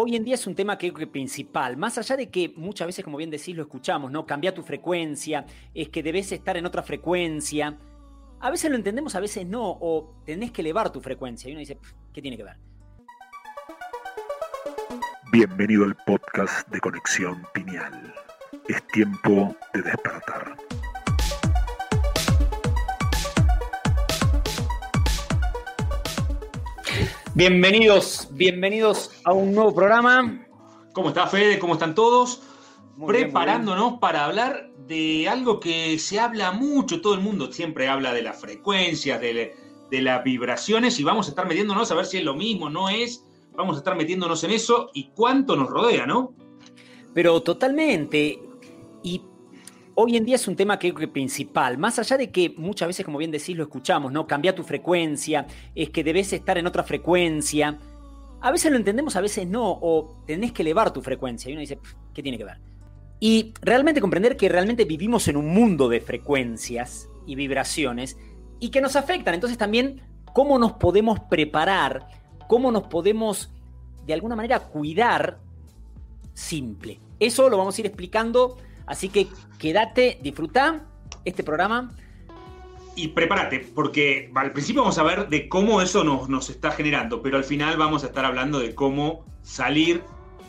Hoy en día es un tema creo que principal, más allá de que muchas veces, como bien decís, lo escuchamos, ¿no? Cambia tu frecuencia, es que debes estar en otra frecuencia. A veces lo entendemos, a veces no, o tenés que elevar tu frecuencia. Y uno dice, ¿qué tiene que ver? Bienvenido al podcast de Conexión Pineal. Es tiempo de despertar. Bienvenidos, bienvenidos a un nuevo programa. ¿Cómo está Fede? ¿Cómo están todos? Muy bien, Preparándonos para hablar de algo que se habla mucho, todo el mundo siempre habla de las frecuencias, de, de las vibraciones y vamos a estar metiéndonos a ver si es lo mismo, no es, vamos a estar metiéndonos en eso y cuánto nos rodea, ¿no? Pero totalmente. Y hoy en día es un tema creo que principal, más allá de que muchas veces, como bien decís, lo escuchamos, ¿no? Cambia tu frecuencia, es que debes estar en otra frecuencia. A veces lo entendemos, a veces no, o tenés que elevar tu frecuencia. Y uno dice, ¿qué tiene que ver? Y realmente comprender que realmente vivimos en un mundo de frecuencias y vibraciones y que nos afectan. Entonces también cómo nos podemos preparar, cómo nos podemos de alguna manera cuidar simple. Eso lo vamos a ir explicando, así que quédate, disfruta este programa. Y prepárate, porque al principio vamos a ver de cómo eso nos, nos está generando, pero al final vamos a estar hablando de cómo salir,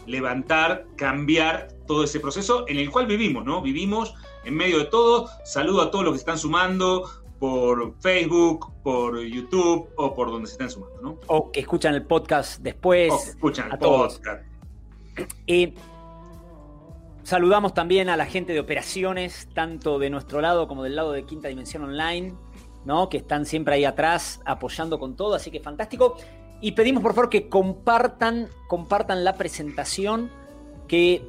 levantar, cambiar todo ese proceso en el cual vivimos, ¿no? Vivimos en medio de todo. Saludo a todos los que están sumando por Facebook, por YouTube o por donde se estén sumando, ¿no? O que escuchan el podcast después. O que escuchan a el todos. podcast. Eh, saludamos también a la gente de operaciones, tanto de nuestro lado como del lado de Quinta Dimensión Online, ¿no? que están siempre ahí atrás apoyando con todo, así que fantástico. Y pedimos por favor que compartan, compartan la presentación, que,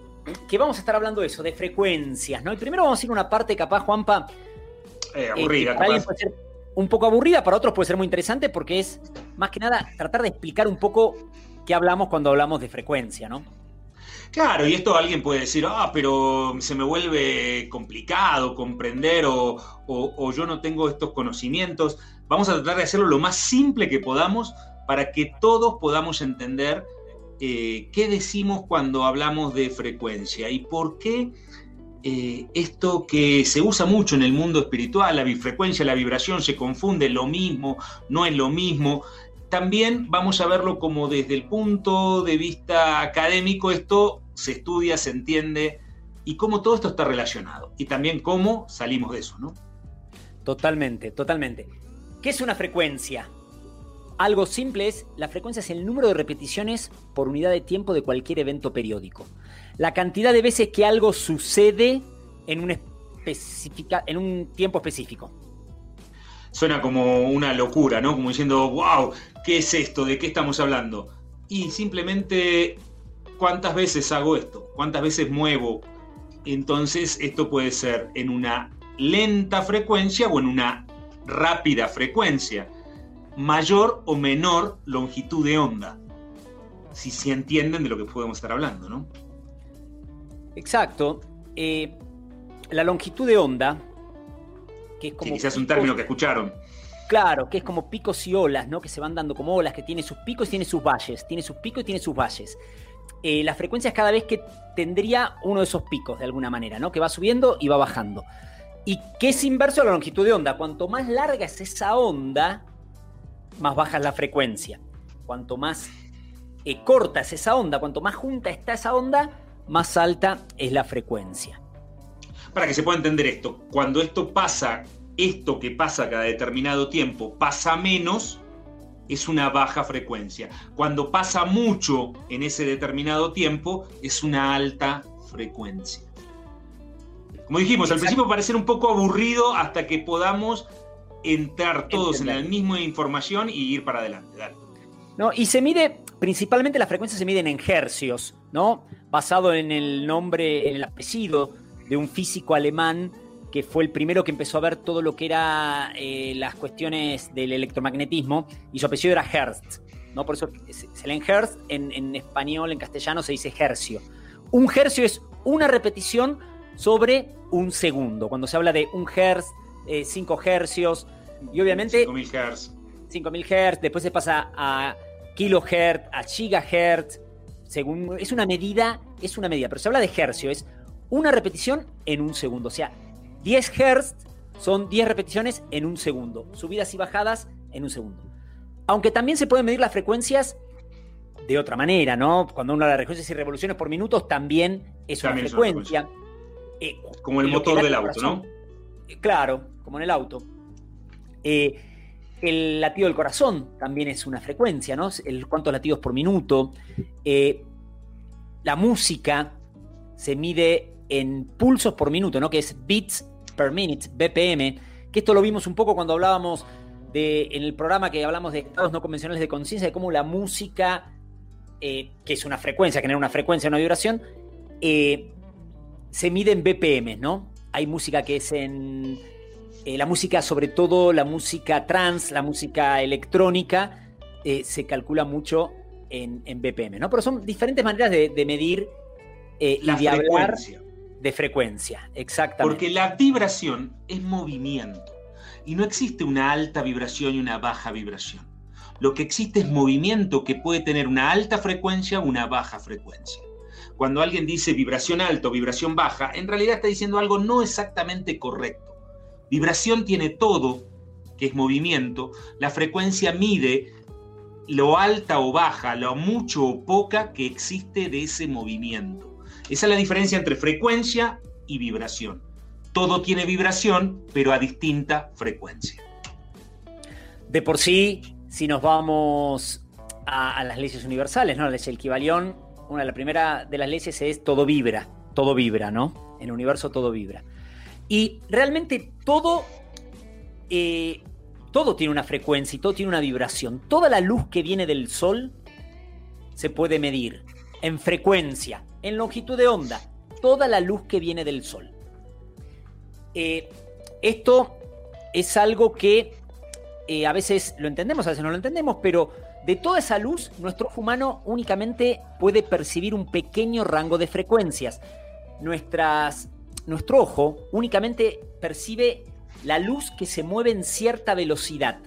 que vamos a estar hablando de eso, de frecuencias. ¿no? Y primero vamos a ir a una parte capaz, Juanpa, Eh, eh, aburrida, que para alguien puede ser un poco aburrida, para otros puede ser muy interesante porque es más que nada tratar de explicar un poco qué hablamos cuando hablamos de frecuencia, ¿no? Claro, y esto alguien puede decir, ah, pero se me vuelve complicado comprender o, o- yo no tengo estos conocimientos. Vamos a tratar de hacerlo lo más simple que podamos para que todos podamos entender eh, qué decimos cuando hablamos de frecuencia y por qué eh, esto que se usa mucho en el mundo espiritual, la bifrecuencia, la vibración, se confunde, lo mismo, no es lo mismo también vamos a verlo como desde el punto de vista académico, esto se estudia, se entiende y cómo todo esto está relacionado. Y también cómo salimos de eso, ¿no? Totalmente, totalmente. ¿Qué es una frecuencia? Algo simple es, la frecuencia es el número de repeticiones por unidad de tiempo de cualquier evento periódico. La cantidad de veces que algo sucede en un, en un tiempo específico. Suena como una locura, ¿no? Como diciendo, wow, ¿qué es esto? ¿De qué estamos hablando? Y simplemente, ¿cuántas veces hago esto? ¿Cuántas veces muevo? Entonces, esto puede ser en una lenta frecuencia o en una rápida frecuencia, mayor o menor longitud de onda. Si se entienden de lo que podemos estar hablando, ¿no? Exacto. Eh, la longitud de onda, que es como... Quizás es un término que escucharon. Claro, que es como picos y olas, ¿no? Que se van dando como olas, que tiene sus picos y tiene sus valles. Tiene sus picos y tiene sus valles. Eh, la frecuencia es cada vez que tendría uno de esos picos, de alguna manera, ¿no? Que va subiendo y va bajando. Y que es inverso a la longitud de onda. Cuanto más larga es esa onda, más baja es la frecuencia. Cuanto más eh, corta es esa onda, cuanto más junta está esa onda, más alta es la frecuencia. Para que se pueda entender esto, cuando esto pasa, esto que pasa cada determinado tiempo pasa menos, es una baja frecuencia. Cuando pasa mucho en ese determinado tiempo, es una alta frecuencia. Como dijimos, al principio parecer un poco aburrido hasta que podamos entrar todos en la misma información y ir para adelante. No, y se mide, principalmente las frecuencias se miden en hercios, ¿no? Basado en el nombre, en el apellido de un físico alemán que fue el primero que empezó a ver todo lo que era eh, las cuestiones del electromagnetismo, y su apellido era Hertz. ¿no? Por eso se leen Hertz, en, en español, en castellano se dice hercio. Un hercio es una repetición sobre un segundo. Cuando se habla de un hertz, 5 eh, hercios, y obviamente... 5000 hertz. 5000 hertz, después se pasa a kilohertz, a gigahertz, según, es una medida, es una medida, pero se habla de hercio, es una repetición en un segundo, o sea, 10 hertz son 10 repeticiones en un segundo, subidas y bajadas en un segundo. Aunque también se pueden medir las frecuencias de otra manera, ¿no? Cuando uno habla de frecuencias y revoluciones por minutos, también es una frecuencia. Eh, como el motor del auto, ¿no? Eh, claro, como en el auto. Eh, el latido del corazón también es una frecuencia, ¿no? El cuántos latidos por minuto. la música se mide en pulsos por minuto, ¿no? Que es beats per minute, BPM. Que esto lo vimos un poco cuando hablábamos de, en el programa que hablamos de estados no convencionales de conciencia, de cómo la música, que es una frecuencia, genera una frecuencia, una vibración, eh, se mide en BPM, ¿no? Hay música que es en... Eh, la música, sobre todo la música trans, la música electrónica, eh, se calcula mucho en, BPM, ¿no? Pero son diferentes maneras de, medir eh, la y de frecuencia. De frecuencia, exactamente. Porque la vibración es movimiento y no existe una alta vibración y una baja vibración. Lo que existe es movimiento que puede tener una alta frecuencia o una baja frecuencia cuando alguien dice vibración alto, vibración baja, en realidad está diciendo algo no exactamente correcto. Vibración tiene todo, que es movimiento, la frecuencia mide lo alta o baja, lo mucho o poca que existe de ese movimiento. Esa es la diferencia entre frecuencia y vibración. Todo tiene vibración, pero a distinta frecuencia. De por sí, si nos vamos a, las leyes universales, ¿no? La ley del una de las primeras de las leyes es todo vibra, todo vibra, ¿no? En el universo todo vibra. Y realmente todo, eh, todo tiene una frecuencia y todo tiene una vibración. Toda la luz que viene del sol se puede medir en frecuencia, en longitud de onda. Toda la luz que viene del sol. Eh, esto es algo que eh, a veces lo entendemos, a veces no lo entendemos, pero de toda esa luz, nuestro ojo humano únicamente puede percibir un pequeño rango de frecuencias. Nuestro ojo únicamente percibe la luz que se mueve en cierta velocidad.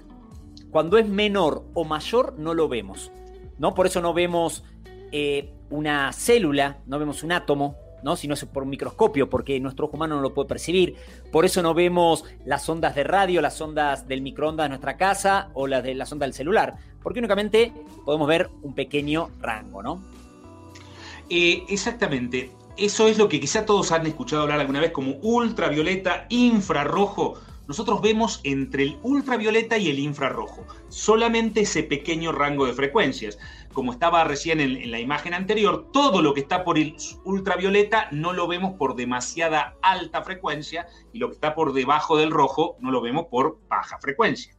Cuando es menor o mayor, no lo vemos. ¿no? Por eso no vemos eh, una célula, no vemos un átomo, ¿no? si no es por un microscopio, porque nuestro ojo humano no lo puede percibir. Por eso no vemos las ondas de radio, las ondas del microondas de nuestra casa o las de las ondas del celular, porque únicamente podemos ver un pequeño rango, ¿no? Eh, exactamente. Eso es lo que quizá todos han escuchado hablar alguna vez como ultravioleta, infrarrojo. Nosotros vemos entre el ultravioleta y el infrarrojo solamente ese pequeño rango de frecuencias como estaba recién en, la imagen anterior, todo lo que está por el ultravioleta no lo vemos por demasiada alta frecuencia y lo que está por debajo del rojo no lo vemos por baja frecuencia.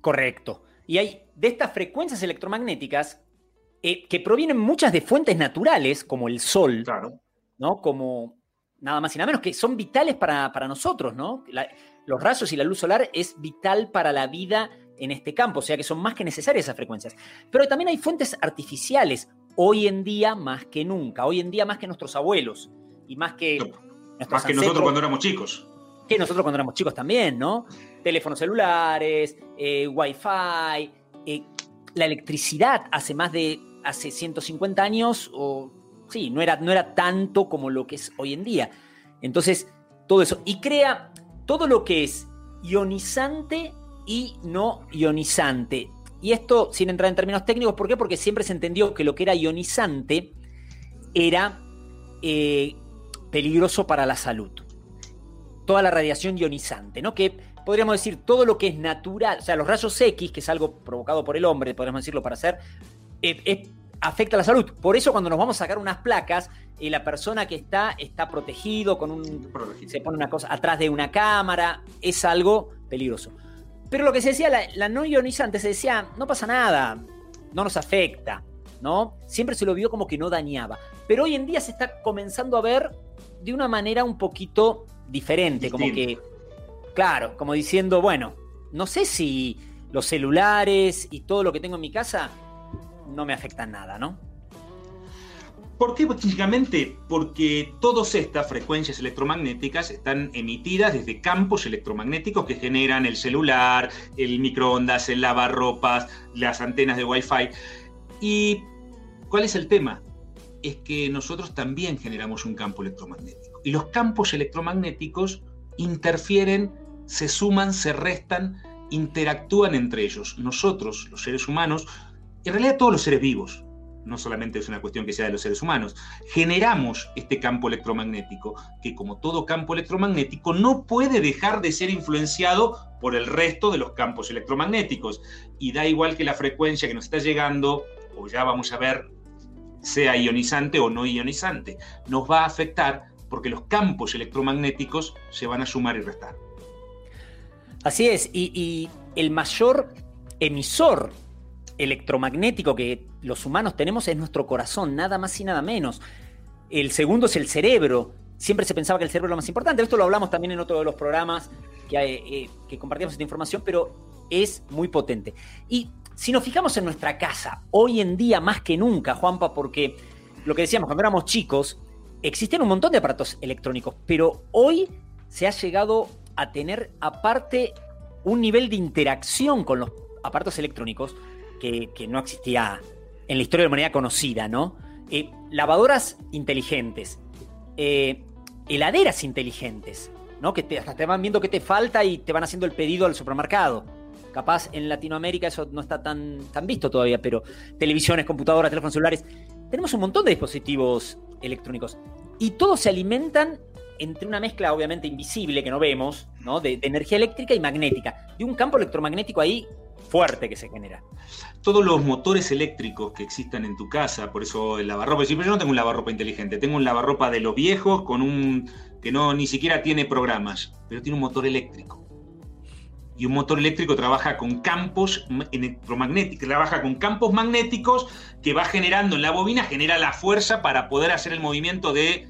Correcto. Y hay de estas frecuencias electromagnéticas eh, que provienen muchas de fuentes naturales, como el sol, claro. ¿no? Como nada más y nada menos, que son vitales para, nosotros, ¿no? los rayos y la luz solar es vital para la vida en este campo, o sea que son más que necesarias esas frecuencias. Pero también hay fuentes artificiales, hoy en día más que nunca, hoy en día más que nuestros abuelos y más que... más que nosotros cuando éramos chicos. Que nosotros cuando éramos chicos también, ¿no? Teléfonos celulares, eh, wifi, eh, la electricidad hace más de, hace 150 años, o sí, no era, no era tanto como lo que es hoy en día. Entonces, todo eso. Y crea todo lo que es ionizante y no ionizante. y esto sin entrar en términos técnicos, ¿por qué? Porque siempre se entendió que lo que era ionizante era eh, peligroso para la salud. Toda la radiación ionizante, ¿no? Que podríamos decir todo lo que es natural, o sea, los rayos X, que es algo provocado por el hombre, podríamos decirlo para hacer, eh, afecta a la salud. Por eso cuando nos vamos a sacar unas placas, eh, la persona que está está protegido con un se pone una cosa atrás de una cámara, es algo peligroso. Pero lo que se decía, la, no ionizante, se decía, no pasa nada, no nos afecta, ¿no? Siempre se lo vio como que no dañaba. Pero hoy en día se está comenzando a ver de una manera un poquito diferente, como que, claro, como diciendo, bueno, no sé si los celulares y todo lo que tengo en mi casa no me afectan nada, ¿no? ¿Por qué? Básicamente porque todas estas frecuencias electromagnéticas están emitidas desde campos electromagnéticos que generan el celular, el microondas, el lavarropas, las antenas de Wi-Fi. ¿Y cuál es el tema? Es que nosotros también generamos un campo electromagnético. Y los campos electromagnéticos interfieren, se suman, se restan, interactúan entre ellos. Nosotros, los seres humanos, en realidad todos los seres vivos, no solamente es una cuestión que sea de los seres humanos, generamos este campo electromagnético, que como todo campo electromagnético no puede dejar de ser influenciado por el resto de los campos electromagnéticos. Y da igual que la frecuencia que nos está llegando, o ya vamos a ver, sea ionizante o no ionizante, nos va a afectar porque los campos electromagnéticos se van a sumar y restar. Así es, y, el mayor emisor electromagnético que los humanos tenemos es nuestro corazón, nada más y nada menos. El segundo es el cerebro. Siempre se pensaba que el cerebro es lo más importante. Esto lo hablamos también en otro de los programas que, eh, que compartimos esta información, pero es muy potente. Y si nos fijamos en nuestra casa, hoy en día más que nunca, Juanpa, porque lo que decíamos, cuando éramos chicos, existen un montón de aparatos electrónicos, pero hoy se ha llegado a tener aparte un nivel de interacción con los aparatos electrónicos que, no existía en la historia de la humanidad conocida, ¿no? Eh, lavadoras inteligentes, eh, heladeras inteligentes, ¿no? Que te, hasta te van viendo qué te falta y te van haciendo el pedido al supermercado. Capaz en Latinoamérica eso no está tan, tan visto todavía, pero televisiones, computadoras, teléfonos celulares. Tenemos un montón de dispositivos electrónicos y todos se alimentan entre una mezcla obviamente invisible que no vemos, ¿no? De, de energía eléctrica y magnética, de un campo electromagnético ahí fuerte que se genera. Todos los motores eléctricos que existan en tu casa, por eso el lavarropa, yo no tengo un lavarropa inteligente, tengo un lavarropa de los viejos con un que no ni siquiera tiene programas, pero tiene un motor eléctrico. Y un motor eléctrico trabaja con campos electromagnéticos, trabaja con campos magnéticos que va generando en la bobina, genera la fuerza para poder hacer el movimiento de,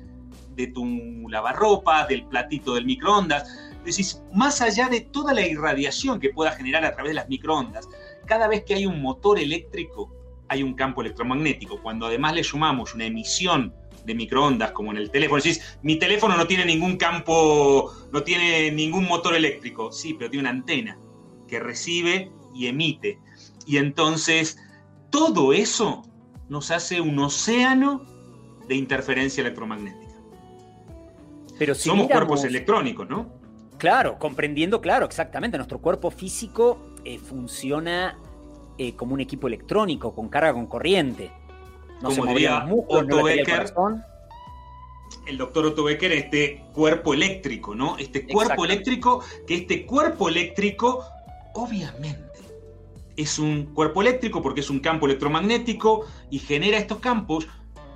de tu lavarropa, del platito del microondas Decís, más allá de toda la irradiación que pueda generar a través de las microondas, cada vez que hay un motor eléctrico, hay un campo electromagnético. Cuando además le sumamos una emisión de microondas, como en el teléfono, decís, mi teléfono no tiene ningún campo, no tiene ningún motor eléctrico. Sí, pero tiene una antena que recibe y emite. Y entonces, todo eso nos hace un océano de interferencia electromagnética. Pero si Somos cuerpos electrónicos, ¿no? Claro, comprendiendo, claro, exactamente. Nuestro cuerpo físico eh, funciona eh, como un equipo electrónico, con carga con corriente. No como diría Otto Becker, el, doctor Otto Becker, este cuerpo eléctrico, ¿no? Este cuerpo eléctrico, que este cuerpo eléctrico, obviamente, es un cuerpo eléctrico porque es un campo electromagnético y genera estos campos,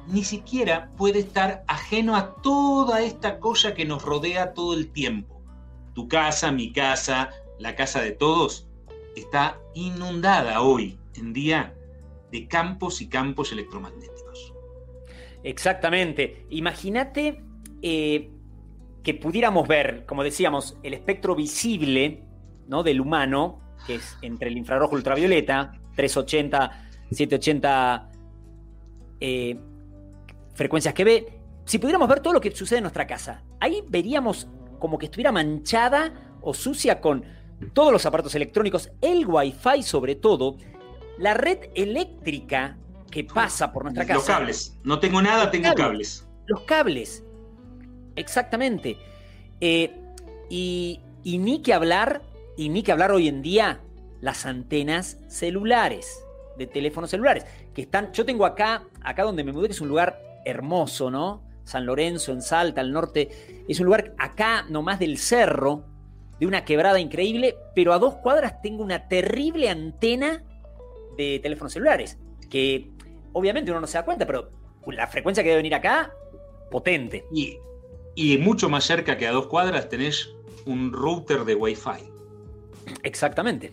ni siquiera puede estar ajeno a toda esta cosa que nos rodea todo el tiempo tu casa, mi casa, la casa de todos, está inundada hoy en día de campos y campos electromagnéticos. Exactamente. Imagínate eh, que pudiéramos ver, como decíamos, el espectro visible ¿no? del humano, que es entre el infrarrojo y ultravioleta, 380, 780 eh, frecuencias que ve. Si pudiéramos ver todo lo que sucede en nuestra casa, ahí veríamos como que estuviera manchada o sucia con todos los aparatos electrónicos, el Wi-Fi sobre todo, la red eléctrica que pasa por nuestra casa. Los cables. No tengo nada, tengo cables. Los cables. Exactamente. Eh, y, y ni que hablar, y ni que hablar hoy en día, las antenas celulares, de teléfonos celulares, que están, yo tengo acá, acá donde me mudé, que es un lugar hermoso, ¿no? San Lorenzo, en Salta, al norte, es un lugar acá nomás del cerro, de una quebrada increíble, pero a dos cuadras tengo una terrible antena de teléfonos celulares, que obviamente uno no se da cuenta, pero la frecuencia que debe venir acá, potente. Y, y mucho más cerca que a dos cuadras tenés un router de Wi-Fi. Exactamente.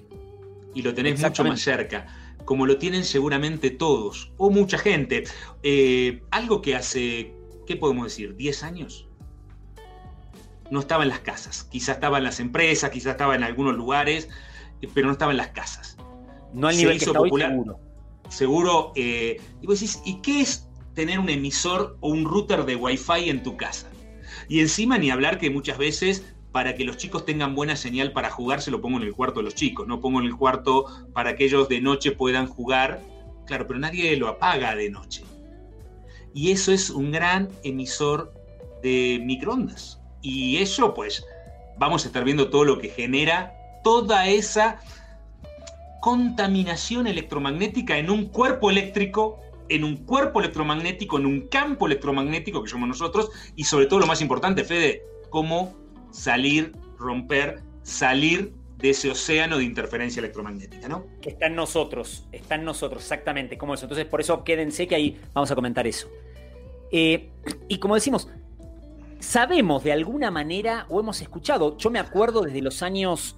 Y lo tenés mucho más cerca, como lo tienen seguramente todos, o mucha gente. Eh, algo que hace, ¿qué podemos decir? ¿10 años? No estaba en las casas. Quizá estaba en las empresas, quizá estaba en algunos lugares, pero no estaba en las casas. No al nivel que está popular. seguro. Seguro. Eh, y vos decís, ¿y qué es tener un emisor o un router de Wi-Fi en tu casa? Y encima ni hablar que muchas veces para que los chicos tengan buena señal para jugar, se lo pongo en el cuarto de los chicos, no pongo en el cuarto para que ellos de noche puedan jugar. Claro, pero nadie lo apaga de noche. Y eso es un gran emisor de microondas. Y eso, pues, vamos a estar viendo todo lo que genera toda esa contaminación electromagnética en un cuerpo eléctrico, en un cuerpo electromagnético, en un campo electromagnético que somos nosotros, y sobre todo lo más importante, Fede, cómo salir, romper, salir de ese océano de interferencia electromagnética, ¿no? Que está en nosotros, está en nosotros, exactamente, como eso. Entonces, por eso quédense que ahí vamos a comentar eso. Eh, y como decimos, sabemos de alguna manera o hemos escuchado, yo me acuerdo desde los años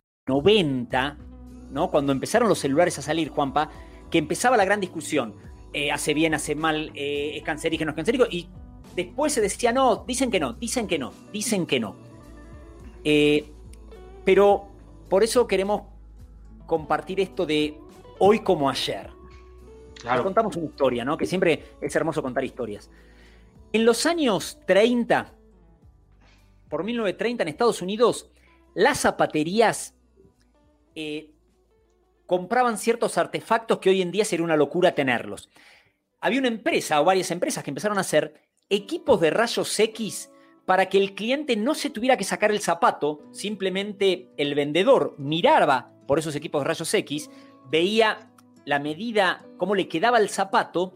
90, ¿no? Cuando empezaron los celulares a salir, Juanpa, que empezaba la gran discusión. Eh, hace bien, hace mal, eh, es cancerígeno, es cancerígeno. Y después se decía, no, dicen que no, dicen que no, dicen que no. Eh, pero por eso queremos compartir esto de hoy como ayer. Claro. contamos una historia, ¿no? Que siempre es hermoso contar historias. En los años 30, por 1930 en Estados Unidos, las zapaterías eh, compraban ciertos artefactos que hoy en día sería una locura tenerlos. Había una empresa o varias empresas que empezaron a hacer equipos de rayos X para que el cliente no se tuviera que sacar el zapato, simplemente el vendedor miraba por esos equipos de rayos X, veía la medida, cómo le quedaba el zapato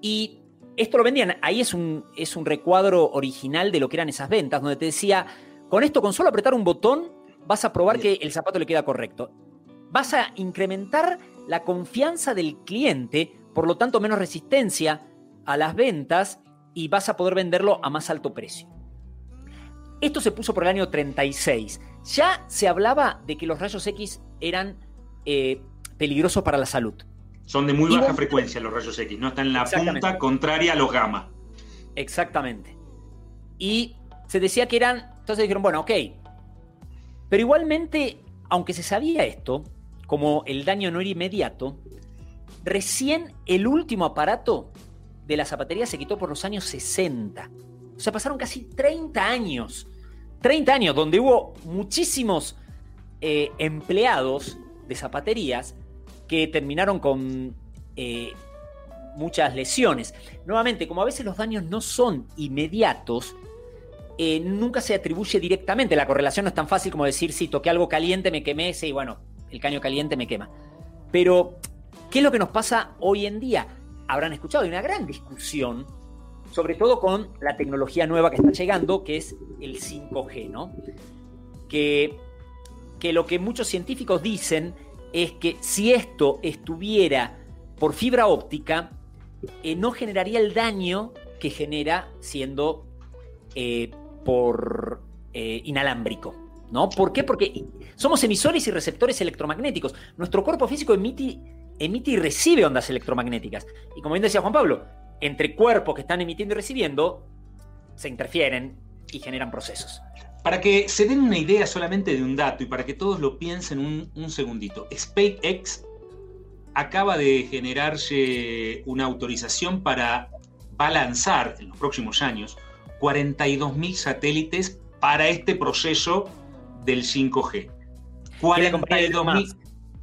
y esto lo vendían. Ahí es un, es un recuadro original de lo que eran esas ventas, donde te decía, con esto, con solo apretar un botón, vas a probar que el zapato le queda correcto. Vas a incrementar la confianza del cliente, por lo tanto menos resistencia a las ventas y vas a poder venderlo a más alto precio. Esto se puso por el año 36. Ya se hablaba de que los rayos X eran eh, peligrosos para la salud. Son de muy baja frecuencia los rayos X, no están en la punta contraria a los gamma. Exactamente. Y se decía que eran, entonces dijeron, bueno, ok, pero igualmente, aunque se sabía esto, como el daño no era inmediato, recién el último aparato de la zapatería se quitó por los años 60. O sea, pasaron casi 30 años. 30 años donde hubo muchísimos eh, empleados de zapaterías que terminaron con eh, muchas lesiones. Nuevamente, como a veces los daños no son inmediatos, eh, nunca se atribuye directamente. La correlación no es tan fácil como decir, si toqué algo caliente, me quemé, sí, bueno, el caño caliente me quema. Pero, ¿qué es lo que nos pasa hoy en día? Habrán escuchado, hay una gran discusión, sobre todo con la tecnología nueva que está llegando, que es el 5G, ¿no? Que, que lo que muchos científicos dicen es que si esto estuviera por fibra óptica, eh, no generaría el daño que genera siendo eh, por eh, inalámbrico. ¿no? ¿Por qué? Porque somos emisores y receptores electromagnéticos. Nuestro cuerpo físico emite, emite y recibe ondas electromagnéticas. Y como bien decía Juan Pablo, entre cuerpos que están emitiendo y recibiendo, se interfieren y generan procesos. Para que se den una idea solamente de un dato y para que todos lo piensen un, un segundito, SpaceX acaba de generarse una autorización para va a lanzar en los próximos años 42.000 satélites para este proceso del 5G. 42.000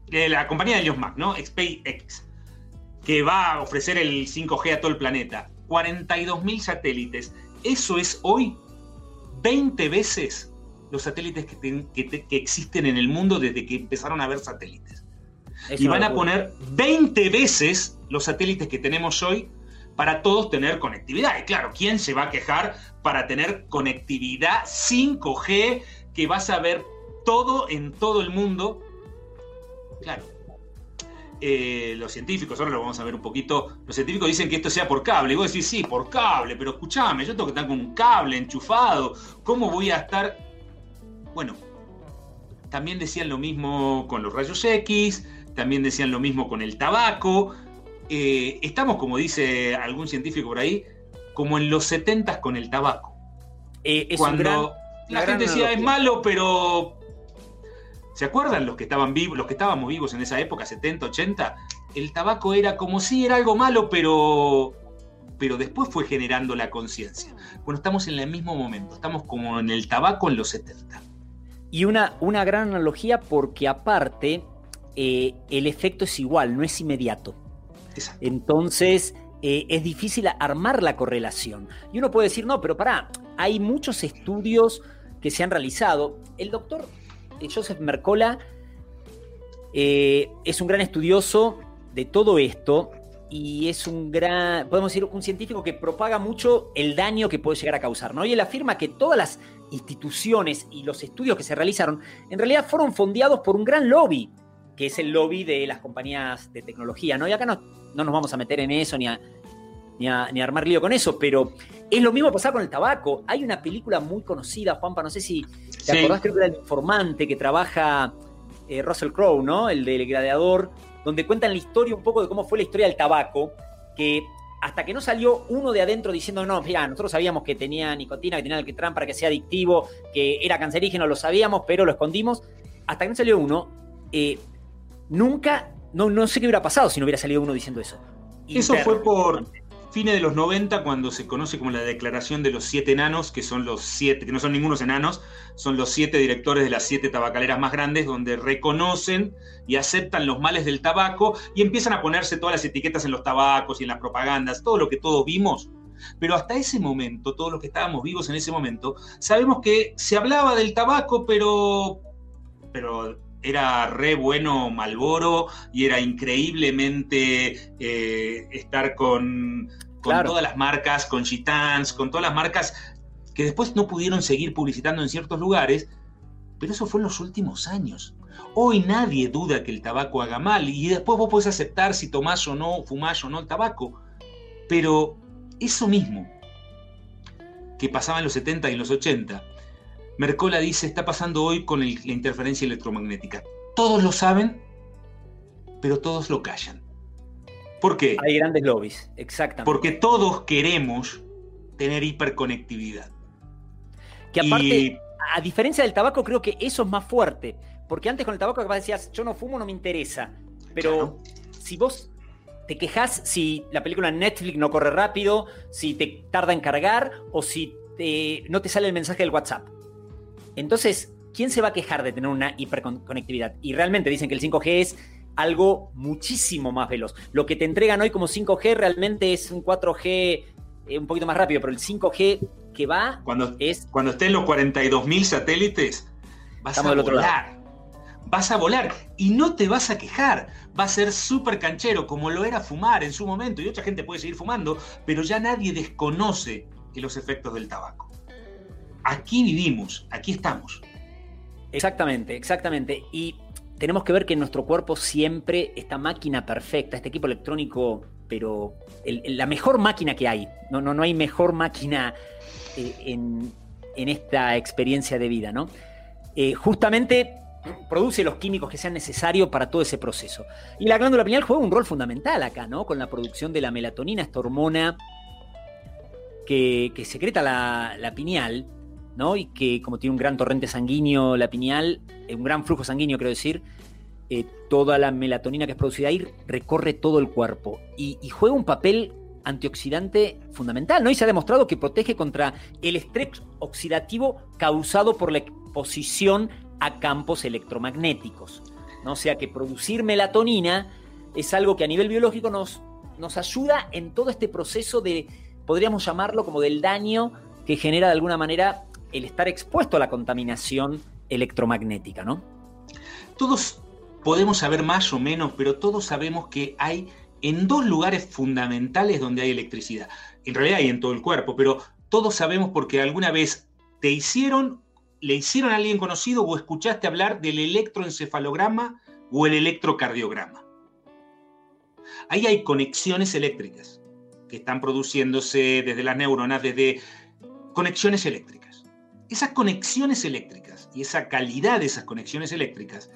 de la compañía de Elon Musk, ¿no? SpaceX, que va a ofrecer el 5G a todo el planeta. 42.000 satélites. Eso es hoy 20 veces los satélites que, existen en el mundo desde que empezaron a haber satélites. y van a poner 20 veces los satélites que tenemos hoy para todos tener conectividad. Y claro, ¿quién se va a quejar para tener conectividad 5G que vas a ver todo en todo el mundo? Claro, eh, los científicos, ahora lo vamos a ver un poquito, los científicos dicen que esto sea por cable. Y vos decís, sí, por cable, pero escúchame, yo tengo que estar con un cable enchufado. ¿Cómo voy a estar? Bueno, también decían lo mismo con los rayos X, también decían lo mismo con el tabaco. Eh, estamos, como dice algún científico por ahí, como en los 70 con el tabaco. Eh, Cuando la gente decía, es malo, pero ¿Se acuerdan los que estaban vivos, los que estábamos vivos en esa época, 70, 80? El tabaco era como si era algo malo, pero pero después fue generando la conciencia. Bueno, estamos en el mismo momento, estamos como en el tabaco en los 70. Y una, una gran analogía porque aparte eh, el efecto es igual, no es inmediato. Entonces eh, es difícil armar la correlación. Y uno puede decir, no, pero pará, hay muchos estudios que se han realizado. El doctor Joseph Mercola eh, es un gran estudioso de todo esto y es un gran, podemos decir, un científico que propaga mucho el daño que puede llegar a causar. ¿no? Y él afirma que todas las instituciones y los estudios que se realizaron en realidad fueron fondeados por un gran lobby, que es el lobby de las compañías de tecnología. ¿no? Y acá no, no nos vamos a meter en eso ni a, ni a, armar lío con eso, pero es lo mismo pasar con el tabaco. Hay una película muy conocida, Juanpa, no sé si te acordás, creo que era el informante que trabaja eh, Russell Crowe, ¿no? El del gladiador, donde cuentan la historia un poco de cómo fue la historia del tabaco, que hasta que no salió uno de adentro diciendo, no, mira, nosotros sabíamos que tenía nicotina, que tenía alquitrán para que sea adictivo, que era cancerígeno, lo sabíamos, pero lo escondimos. Hasta que no salió uno, eh, nunca, no, no sé qué hubiera pasado si no hubiera salido uno diciendo eso. Eso fue por, fines de los 90, cuando se conoce como la declaración de los siete enanos, que son los siete, que no son ningunos enanos, son los siete directores de las siete tabacaleras más grandes, donde reconocen y aceptan los males del tabaco y empiezan a ponerse todas las etiquetas en los tabacos y en las propagandas, todo lo que todos vimos. Pero hasta ese momento, todos los que estábamos vivos en ese momento, sabemos que se hablaba del tabaco, pero, pero era re bueno Malboro y era increíblemente eh, estar con, todas las marcas, con Gitans, con todas las marcas que después no pudieron seguir publicitando en ciertos lugares, pero eso fue en los últimos años. Hoy nadie duda que el tabaco haga mal y después vos podés aceptar si tomás o no, fumás o no el tabaco, pero eso mismo que pasaba en los 70 y en los 80, Mercola dice, está pasando hoy con la interferencia electromagnética. Todos lo saben, pero todos lo callan. ¿Por qué? Hay grandes lobbies, exactamente. Porque todos queremos tener hiperconectividad. Que aparte, a diferencia del tabaco, creo que eso es más fuerte. Porque antes con el tabaco capaz decías, yo no fumo, no me interesa. Pero si vos te quejas si la película en Netflix no corre rápido, si te tarda en cargar o si no te sale el mensaje del WhatsApp. Entonces, ¿quién se va a quejar de tener una hiperconectividad? Y realmente dicen que el 5G es algo muchísimo más veloz. Lo que te entregan hoy como 5G realmente es un 4G eh, un poquito más rápido, pero el 5G que va cuando, es... Cuando estén los 42.000 satélites, vas a volar. Vas a volar y no te vas a quejar. Va a ser súper canchero, como lo era fumar en su momento. Y otra gente puede seguir fumando, pero ya nadie desconoce los efectos del tabaco aquí vivimos, aquí estamos. Exactamente, exactamente. Y tenemos que ver que en nuestro cuerpo siempre esta máquina perfecta, este equipo electrónico, pero la mejor máquina que hay, no, no, no hay mejor máquina eh, en, esta experiencia de vida, ¿no? Eh, justamente produce los químicos que sean necesarios para todo ese proceso. Y la glándula pineal juega un rol fundamental acá, ¿no? Con la producción de la melatonina, esta hormona que, secreta la, la pineal, ¿no? Y que como tiene un gran torrente sanguíneo la pineal, eh, un gran flujo sanguíneo, quiero decir, eh, toda la melatonina que es producida ahí recorre todo el cuerpo y, juega un papel antioxidante fundamental, ¿no? Y se ha demostrado que protege contra el estrés oxidativo causado por la exposición a campos electromagnéticos. ¿no? O sea que producir melatonina es algo que a nivel biológico nos, nos ayuda en todo este proceso de, podríamos llamarlo como del daño que genera de alguna manera el estar expuesto a la contaminación electromagnética, ¿no? Todos podemos saber más o menos, pero todos sabemos que hay en dos lugares fundamentales donde hay electricidad. En realidad hay en todo el cuerpo, pero todos sabemos porque alguna vez te hicieron, le hicieron a alguien conocido o escuchaste hablar del electroencefalograma o el electrocardiograma. Ahí hay conexiones eléctricas que están produciéndose desde las neuronas, desde conexiones eléctricas. Esas conexiones eléctricas y esa calidad de esas conexiones eléctricas,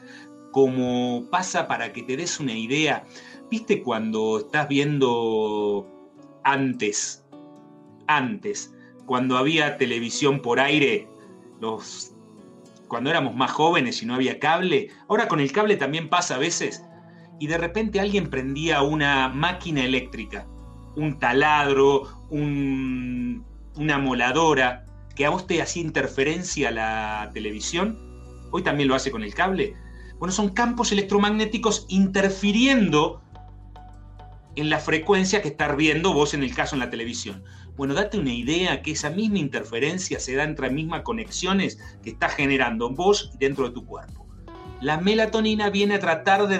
como pasa para que te des una idea, viste cuando estás viendo antes, antes, cuando había televisión por aire, los, cuando éramos más jóvenes y no había cable, ahora con el cable también pasa a veces, y de repente alguien prendía una máquina eléctrica, un taladro, una moladora, que a vos te hacía interferencia la televisión, hoy también lo hace con el cable. Bueno, son campos electromagnéticos interfiriendo en la frecuencia que estás viendo vos en el caso en la televisión. Bueno, date una idea que esa misma interferencia se da entre las mismas conexiones que está generando vos dentro de tu cuerpo. La melatonina viene a tratar de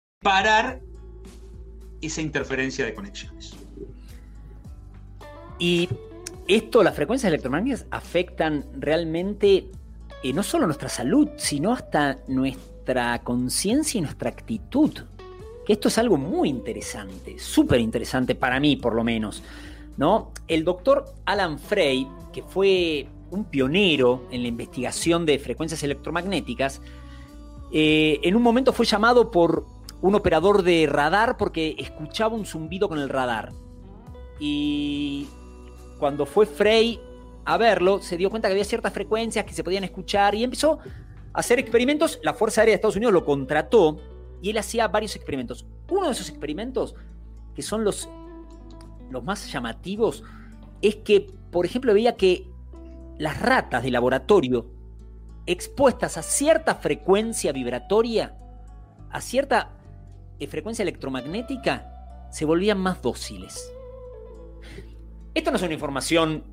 Parar esa interferencia de conexiones. Y esto, las frecuencias electromagnéticas afectan realmente eh, no solo nuestra salud, sino hasta nuestra conciencia y nuestra actitud. Que esto es algo muy interesante, súper interesante para mí por lo menos. ¿no? El doctor Alan Frey, que fue un pionero en la investigación de frecuencias electromagnéticas, eh, en un momento fue llamado por un operador de radar porque escuchaba un zumbido con el radar. Y cuando fue Frey a verlo, se dio cuenta que había ciertas frecuencias que se podían escuchar y empezó a hacer experimentos. La Fuerza Aérea de Estados Unidos lo contrató y él hacía varios experimentos. Uno de esos experimentos, que son los, los más llamativos, es que, por ejemplo, veía que las ratas de laboratorio expuestas a cierta frecuencia vibratoria, a cierta frecuencia electromagnética se volvían más dóciles. Esto no es una información,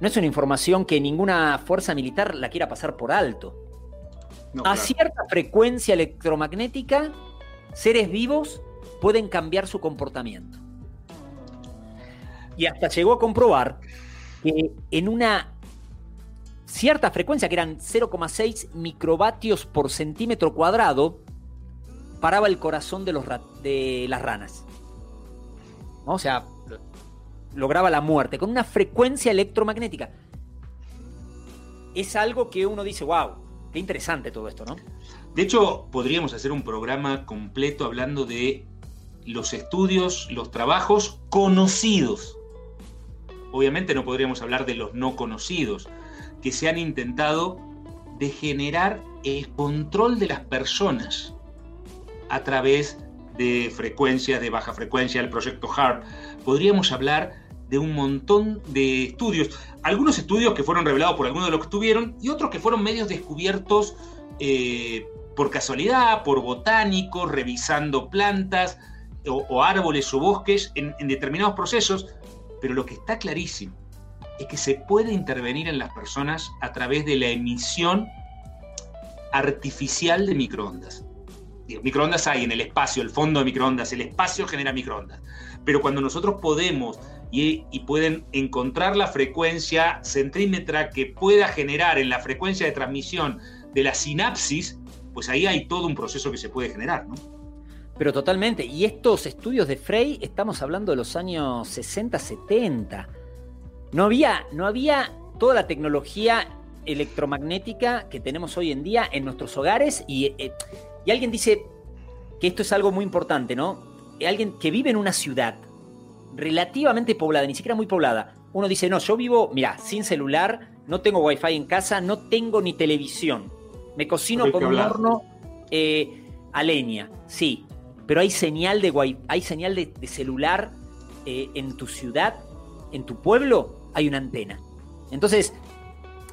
no es una información que ninguna fuerza militar la quiera pasar por alto. a cierta frecuencia electromagnética, seres vivos pueden cambiar su comportamiento. Y hasta llegó a comprobar que en una cierta frecuencia, que eran 0,6 microvatios por centímetro cuadrado, paraba el corazón de, los de las ranas. O sea, lograba la muerte con una frecuencia electromagnética. Es algo que uno dice, wow, qué interesante todo esto, ¿no? De hecho, podríamos hacer un programa completo hablando de los estudios, los trabajos conocidos. Obviamente no podríamos hablar de los no conocidos, que se han intentado de generar el control de las personas a través de frecuencias de baja frecuencia, el proyecto HARP. Podríamos hablar de un montón de estudios. Algunos estudios que fueron revelados por algunos de los que estuvieron y otros que fueron medios descubiertos eh, por casualidad, por botánicos, revisando plantas o, árboles o bosques en determinados procesos. Pero lo que está clarísimo es que se puede intervenir en las personas a través de la emisión artificial de microondas. Microondas hay en el espacio, el fondo de microondas, el espacio genera microondas. Pero cuando nosotros podemos y, pueden encontrar la frecuencia centrímetra que pueda generar en la frecuencia de transmisión de la sinapsis, pues ahí hay todo un proceso que se puede generar, ¿no? Pero totalmente. Y estos estudios de Frey, estamos hablando de los años 60, 70. No había, no había toda la tecnología electromagnética que tenemos hoy en día en nuestros hogares y, eh, y alguien dice que esto es algo muy importante, ¿no? Alguien que vive en una ciudad relativamente poblada, ni siquiera muy poblada. Uno dice, no, yo vivo, mira, sin celular, no tengo wifi en casa, no tengo ni televisión. Me cocino con un horno eh, a leña, sí, pero hay señal de, hay señal de, celular eh, en tu ciudad en tu pueblo hay una antena. Entonces,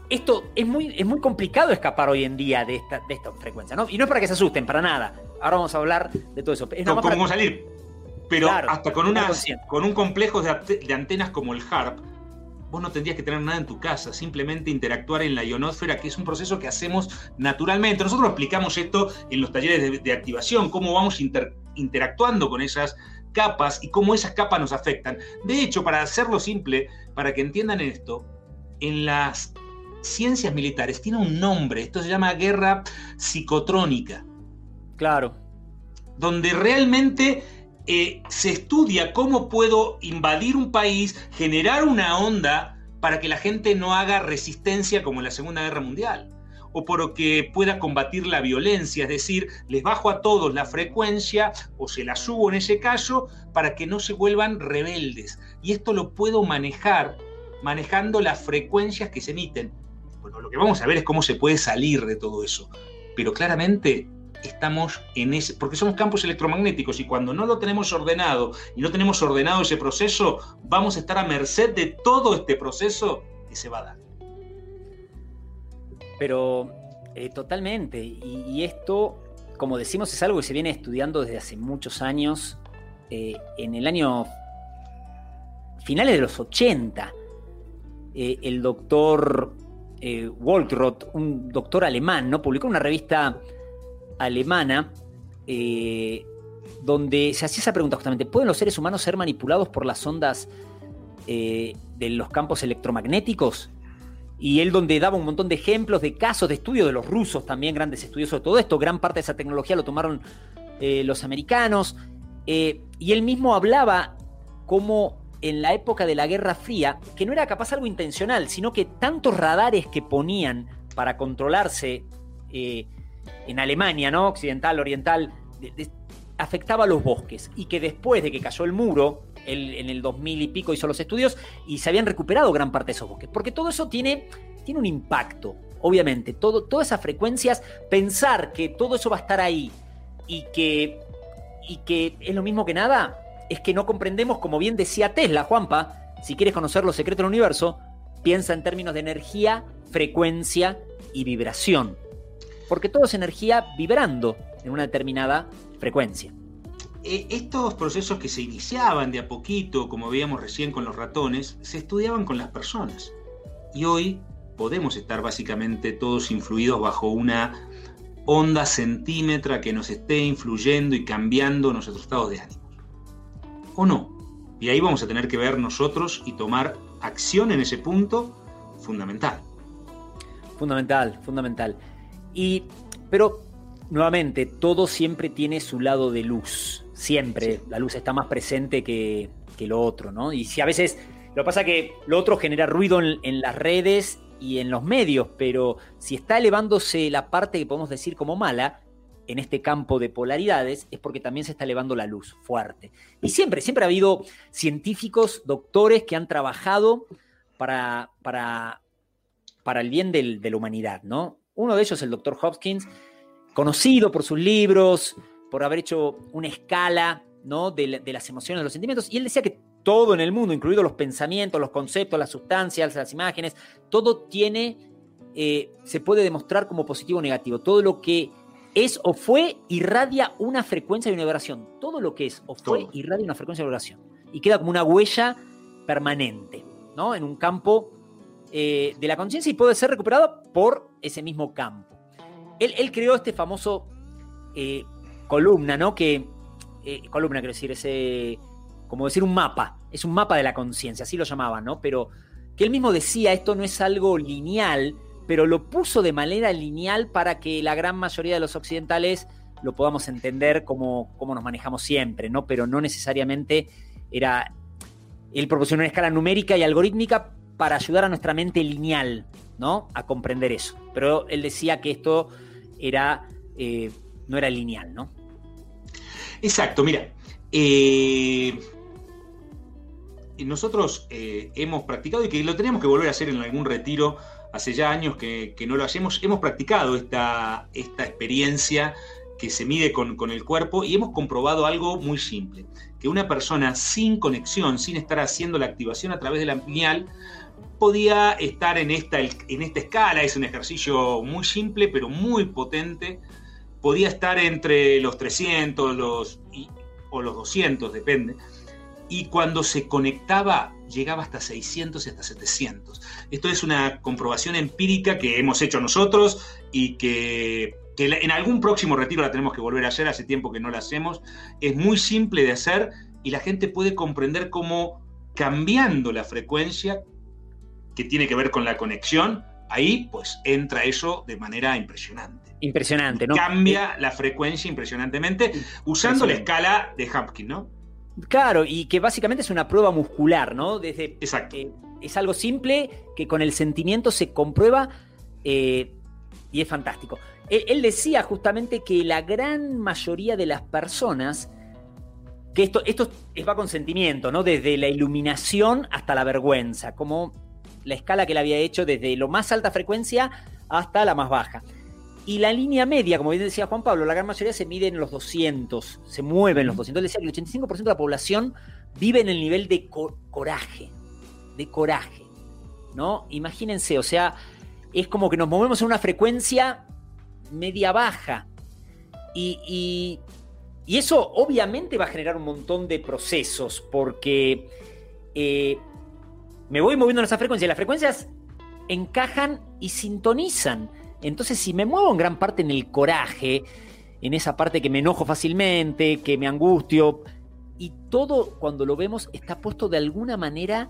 esto es muy, es muy complicado escapar hoy en día de esta, de esta frecuencia, ¿no? Y no es para que se asusten, para nada. Ahora vamos a hablar de todo eso. Es ¿Cómo salir? Pero hasta con, una, con un complejo de, de, antenas como el HARP, vos no tendrías que tener nada en tu casa, simplemente interactuar en la ionosfera, que es un proceso que hacemos naturalmente. Nosotros explicamos esto en los talleres de, activación, cómo vamos interactuando con esas capas y cómo esas capas nos afectan. De hecho, para hacerlo simple, para que entiendan esto, en las ciencias militares tiene un nombre, esto se llama guerra psicotrónica. Claro. Donde realmente eh, se estudia cómo puedo invadir un país, generar una onda para que la gente no haga resistencia como en la Segunda Guerra Mundial o por que pueda combatir la violencia, es decir, les bajo a todos la frecuencia o se la subo en ese caso para que no se vuelvan rebeldes. Y esto lo puedo manejar manejando las frecuencias que se emiten. Bueno, lo que vamos a ver es cómo se puede salir de todo eso. Pero claramente estamos en ese, porque somos campos electromagnéticos y cuando no lo tenemos ordenado y no tenemos ordenado ese proceso, vamos a estar a merced de todo este proceso que se va a dar. Pero eh, totalmente. Y, esto, como decimos, es algo que se viene estudiando desde hace muchos años. Eh, en el año finales de los 80, eh, el doctor Waltroth, un doctor alemán, ¿no? publicó una revista alemana donde se hacía esa pregunta justamente, ¿pueden los seres humanos ser manipulados por las ondas de los campos electromagnéticos? y él donde daba un montón de ejemplos de casos de estudio de los rusos también, grandes estudios sobre todo esto, gran parte de esa tecnología lo tomaron eh, los americanos, eh, y él mismo hablaba como en la época de la Guerra Fría, que no era capaz algo intencional, sino que tantos radares que ponían para controlarse eh, en Alemania, ¿no? Occidental, oriental, afectaba a los bosques, y que después de que cayó el muro, en el 2000 y pico hizo los estudios y se habían recuperado gran parte de esos bosques. Porque todo eso tiene, tiene un impacto, obviamente. Todo, todas esas frecuencias, pensar que todo eso va a estar ahí y que, y que es lo mismo que nada, es que no comprendemos, como bien decía Tesla, Juanpa, si quieres conocer los secretos del universo, piensa en términos de energía, frecuencia y vibración. Porque todo es energía vibrando en una determinada frecuencia. Eh, estos procesos que se iniciaban de a poquito, como veíamos recién con los ratones, se estudiaban con las personas. Y hoy podemos estar básicamente todos influidos bajo una onda centímetra que nos esté influyendo y cambiando nuestros estados de ánimo. ¿O no? Y ahí vamos a tener que ver nosotros y tomar acción en ese punto fundamental. Fundamental, fundamental. Y, pero, nuevamente, todo siempre tiene su lado de luz. Siempre la luz está más presente que, lo otro, ¿no? Y si a veces, lo que pasa es que lo otro genera ruido en, las redes y en los medios, pero si está elevándose la parte que podemos decir como mala, en este campo de polaridades es porque también se está elevando la luz fuerte. Y siempre, siempre ha habido científicos, doctores que han trabajado para, para, para el bien de la humanidad, ¿no? Uno de ellos, el doctor Hopkins, conocido por sus libros, por haber hecho una escala ¿no? de, las emociones, de los sentimientos, y él decía que todo en el mundo, incluidos los pensamientos, los conceptos, las sustancias, las imágenes, todo tiene, eh, se puede demostrar como positivo o negativo. Todo lo que es o fue irradia una frecuencia de una vibración. Todo lo que es o fue irradia una frecuencia de vibración. Y queda como una huella permanente, ¿no? En un campo eh, de la conciencia y puede ser recuperado por ese mismo campo. Él, creó este famoso eh, columna, ¿no? Que, eh, columna, quiero decir, ese, como decir un mapa, es un mapa de la conciencia, así lo llamaban, ¿no? Pero que él mismo decía, esto no es algo lineal, pero lo puso de manera lineal para que la gran mayoría de los occidentales lo podamos entender como, como nos manejamos siempre, ¿no? Pero no necesariamente era. Él proporcionó una escala numérica y algorítmica para ayudar a nuestra mente lineal, ¿no? A comprender eso. Pero él decía que esto era. Eh, no era lineal, ¿no? Exacto, mira. Eh, nosotros eh, hemos practicado y que lo tenemos que volver a hacer en algún retiro hace ya años que, no lo hacemos, hemos practicado esta, esta experiencia que se mide con, el cuerpo y hemos comprobado algo muy simple, que una persona sin conexión, sin estar haciendo la activación a través de la pineal, podía estar en esta, en esta escala, es un ejercicio muy simple pero muy potente, podía estar entre los 300 los, o los 200, depende, y cuando se conectaba llegaba hasta 600 y hasta 700. Esto es una comprobación empírica que hemos hecho nosotros y que, en algún próximo retiro la tenemos que volver a hacer, hace tiempo que no la hacemos. Es muy simple de hacer y la gente puede comprender cómo cambiando la frecuencia que tiene que ver con la conexión, ahí pues entra eso de manera impresionante. Impresionante, ¿no? Cambia la frecuencia impresionantemente usando la escala de Hopkins, ¿no? Claro, y que básicamente es una prueba muscular, ¿no? Desde, Exacto. es algo simple que con el sentimiento se comprueba eh, y es fantástico. Él, decía justamente que la gran mayoría de las personas, que esto, esto va con sentimiento, ¿no? Desde la iluminación hasta la vergüenza, como la escala que él había hecho desde lo más alta frecuencia hasta la más baja. Y la línea media, como bien decía Juan Pablo, la gran mayoría se mide en los 200, se mueve en los 200. Él decía que el 85% de la población vive en el nivel de coraje, de coraje, ¿no? Imagínense, o sea, es como que nos movemos en una frecuencia media baja. Y, eso obviamente va a generar un montón de procesos, porque eh, me voy moviendo en esa frecuencia y las frecuencias encajan y sintonizan. Entonces, si me muevo en gran parte en el coraje, en esa parte que me enojo fácilmente, que me angustio, y todo cuando lo vemos está puesto de alguna manera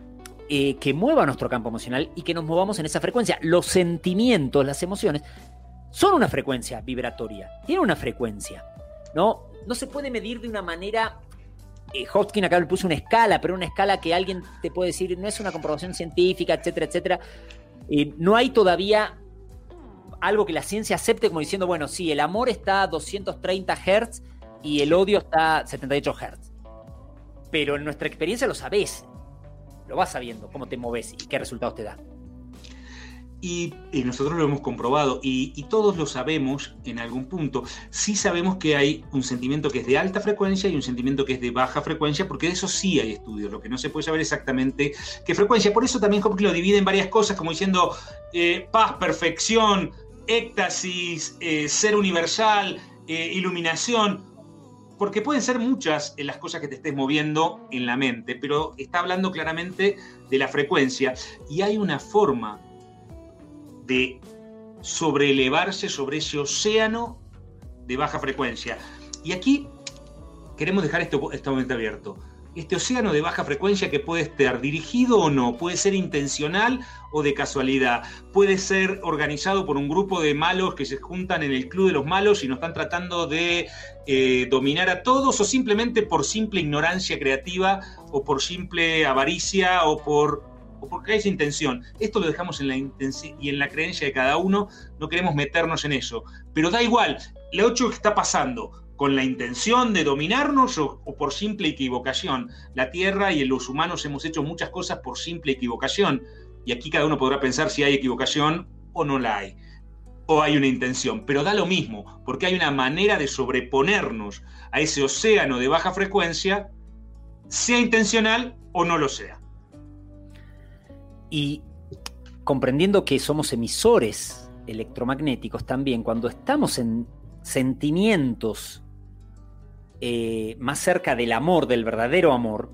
eh, que mueva nuestro campo emocional y que nos movamos en esa frecuencia. Los sentimientos, las emociones, son una frecuencia vibratoria. Tienen una frecuencia. ¿no? No se puede medir de una manera eh, acá le puso una escala, pero una escala que alguien te puede decir no es una comprobación científica, etcétera, etcétera. Eh, no hay todavía algo que la ciencia acepte como diciendo, bueno, sí, el amor está a 230 Hz y el odio está a 78 Hz. Pero en nuestra experiencia lo sabes, lo vas sabiendo, cómo te moves y qué resultados te da. Y, nosotros lo hemos comprobado y, todos lo sabemos en algún punto. Sí sabemos que hay un sentimiento que es de alta frecuencia y un sentimiento que es de baja frecuencia, porque de eso sí hay estudios. Lo que no se puede saber exactamente qué frecuencia. Por eso también Hopkins lo divide en varias cosas, como diciendo eh, paz, perfección, éxtasis, eh, ser universal, eh, iluminación porque pueden ser muchas las cosas que te estés moviendo en la mente, pero está hablando claramente de la frecuencia y hay una forma de sobreelevarse sobre ese océano de baja frecuencia. Y aquí queremos dejar esto, este momento abierto este océano de baja frecuencia que puede estar dirigido o no, puede ser intencional o de casualidad, puede ser organizado por un grupo de malos que se juntan en el club de los malos y nos están tratando de eh, dominar a todos o simplemente por simple ignorancia creativa o por simple avaricia o por o porque hay intención. Esto lo dejamos en la y en la creencia de cada uno, no queremos meternos en eso. Pero da igual, hecho que está pasando, con la intención de dominarnos o, por simple equivocación. La Tierra y los humanos hemos hecho muchas cosas por simple equivocación. Y aquí cada uno podrá pensar si hay equivocación o no la hay. O hay una intención. Pero da lo mismo, porque hay una manera de sobreponernos a ese océano de baja frecuencia, sea intencional o no lo sea. Y comprendiendo que somos emisores electromagnéticos también, cuando estamos en sentimientos eh, más cerca del amor, del verdadero amor,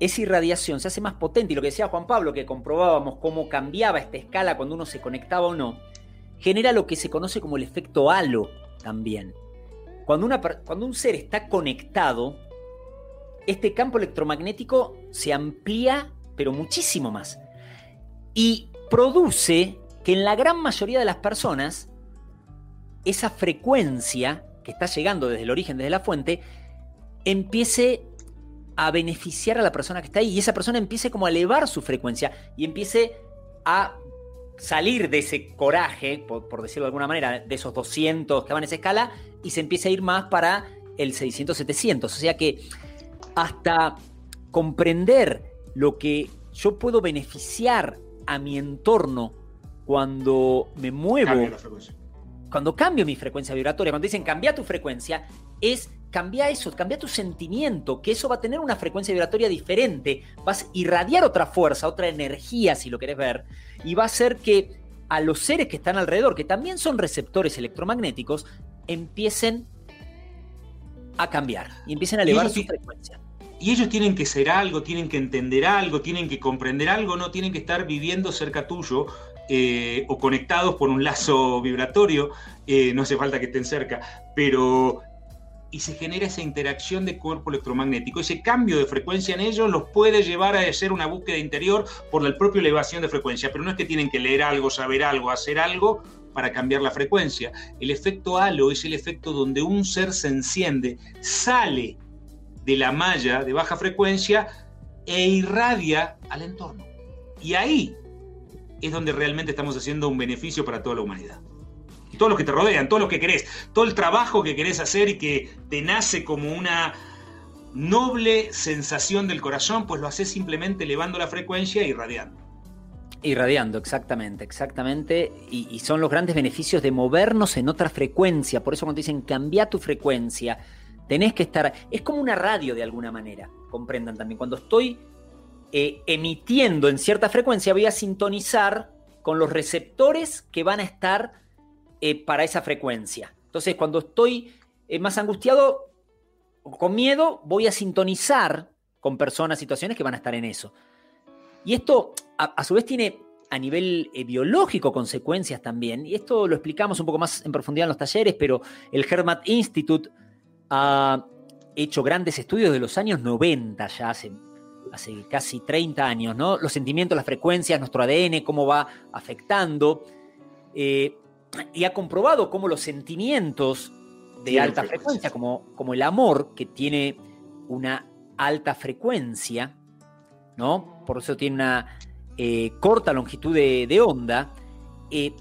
esa irradiación se hace más potente. Y lo que decía Juan Pablo, que comprobábamos cómo cambiaba esta escala cuando uno se conectaba o no, genera lo que se conoce como el efecto halo también. Cuando, una, cuando un ser está conectado, este campo electromagnético se amplía, pero muchísimo más. Y produce que en la gran mayoría de las personas, esa frecuencia que está llegando desde el origen, desde la fuente, empiece a beneficiar a la persona que está ahí y esa persona empiece como a elevar su frecuencia y empiece a salir de ese coraje, por, decirlo de alguna manera, de esos 200 que van en esa escala y se empiece a ir más para el 600-700. O sea que hasta comprender lo que yo puedo beneficiar a mi entorno cuando me muevo cuando cambio mi frecuencia vibratoria, cuando dicen cambia tu frecuencia, es cambia eso, cambia tu sentimiento, que eso va a tener una frecuencia vibratoria diferente, vas a irradiar otra fuerza, otra energía, si lo querés ver, y va a hacer que a los seres que están alrededor, que también son receptores electromagnéticos, empiecen a cambiar y empiecen a elevar su frecuencia. Y ellos tienen que ser algo, tienen que entender algo, tienen que comprender algo, no tienen que estar viviendo cerca tuyo eh, o conectados por un lazo vibratorio, eh, no hace falta que estén cerca, pero y se genera esa interacción de cuerpo electromagnético. Ese cambio de frecuencia en ellos los puede llevar a hacer una búsqueda interior por la propia elevación de frecuencia, pero no es que tienen que leer algo, saber algo, hacer algo para cambiar la frecuencia. El efecto halo es el efecto donde un ser se enciende, sale de la malla de baja frecuencia e irradia al entorno. Y ahí es donde realmente estamos haciendo un beneficio para toda la humanidad. Y todos los que te rodean, todos los que querés, todo el trabajo que querés hacer y que te nace como una noble sensación del corazón, pues lo haces simplemente elevando la frecuencia e irradiando. Irradiando, exactamente, exactamente. Y, y, son los grandes beneficios de movernos en otra frecuencia. Por eso cuando dicen cambia tu frecuencia, tenés que estar. Es como una radio de alguna manera. Comprendan también. Cuando estoy eh, emitiendo en cierta frecuencia, voy a sintonizar con los receptores que van a estar eh, para esa frecuencia. Entonces, cuando estoy eh, más angustiado o con miedo, voy a sintonizar con personas, situaciones que van a estar en eso. Y esto, a, su vez, tiene a nivel biológico consecuencias también. Y esto lo explicamos un poco más en profundidad en los talleres, pero el Hermat Institute ha hecho grandes estudios de los años 90, ya hace hace casi 30 años, ¿no? Los sentimientos, las frecuencias, nuestro ADN, cómo va afectando. Eh, y ha comprobado cómo los sentimientos de alta frecuencia, como, como el amor, que tiene una alta frecuencia, ¿no? Por eso tiene una eh, corta longitud de, onda, eh,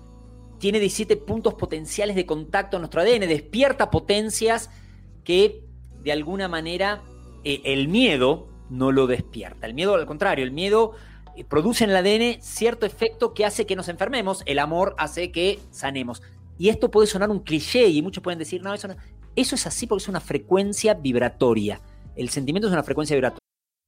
tiene 17 puntos potenciales de contacto en nuestro ADN, despierta potencias que de alguna manera el miedo no lo despierta. El miedo, al contrario, el miedo eh, producen en el ADN cierto efecto que hace que nos enfermemos, el amor hace que sanemos. Y esto puede sonar un cliché y muchos pueden decir, no, eso no. Eso es así porque es una frecuencia vibratoria. El sentimiento es una frecuencia vibratoria.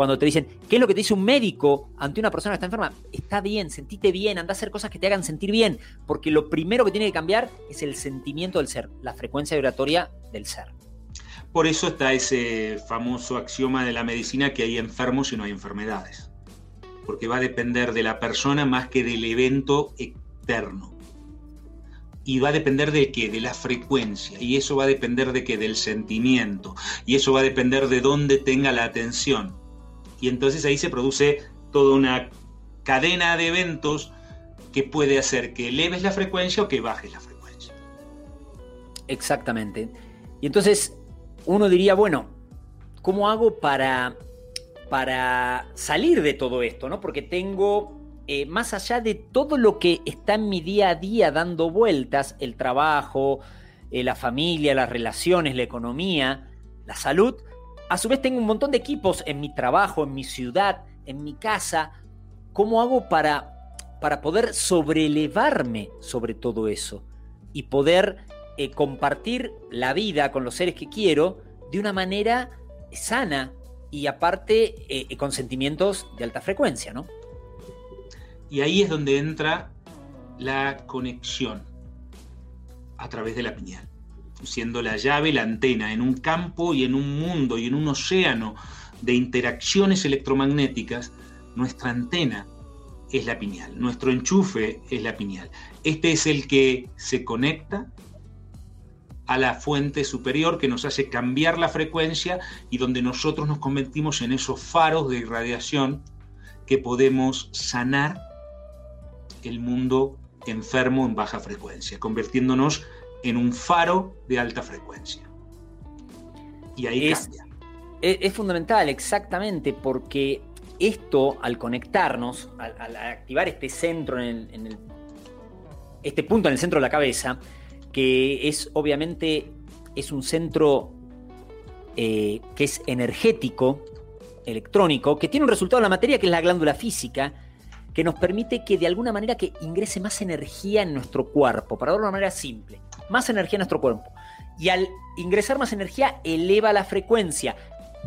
Cuando te dicen, ¿qué es lo que te dice un médico ante una persona que está enferma? Está bien, sentite bien, anda a hacer cosas que te hagan sentir bien, porque lo primero que tiene que cambiar es el sentimiento del ser, la frecuencia vibratoria del ser. Por eso está ese famoso axioma de la medicina que hay enfermos y no hay enfermedades. Porque va a depender de la persona más que del evento externo. Y va a depender de qué? De la frecuencia. Y eso va a depender de qué? Del sentimiento. Y eso va a depender de dónde tenga la atención. Y entonces ahí se produce toda una cadena de eventos que puede hacer que eleves la frecuencia o que bajes la frecuencia. Exactamente. Y entonces uno diría, bueno, ¿cómo hago para, para salir de todo esto? ¿no? Porque tengo, eh, más allá de todo lo que está en mi día a día dando vueltas, el trabajo, eh, la familia, las relaciones, la economía, la salud, a su vez tengo un montón de equipos en mi trabajo, en mi ciudad, en mi casa. ¿Cómo hago para, para poder sobrelevarme sobre todo eso? Y poder eh, compartir la vida con los seres que quiero de una manera sana y aparte eh, con sentimientos de alta frecuencia, ¿no? Y ahí es donde entra la conexión a través de la piñal siendo la llave, la antena, en un campo y en un mundo y en un océano de interacciones electromagnéticas, nuestra antena es la piñal, nuestro enchufe es la piñal. Este es el que se conecta a la fuente superior que nos hace cambiar la frecuencia y donde nosotros nos convertimos en esos faros de irradiación que podemos sanar el mundo enfermo en baja frecuencia, convirtiéndonos en un faro de alta frecuencia. Y ahí es, cambia. Es, fundamental, exactamente, porque esto, al conectarnos, al, activar este centro en, el, este punto en el centro de la cabeza, que es obviamente es un centro eh, que es energético, electrónico, que tiene un resultado en la materia que es la glándula física, que nos permite que de alguna manera que ingrese más energía en nuestro cuerpo, para verlo de una manera simple más energía en nuestro cuerpo. Y al ingresar más energía, eleva la frecuencia.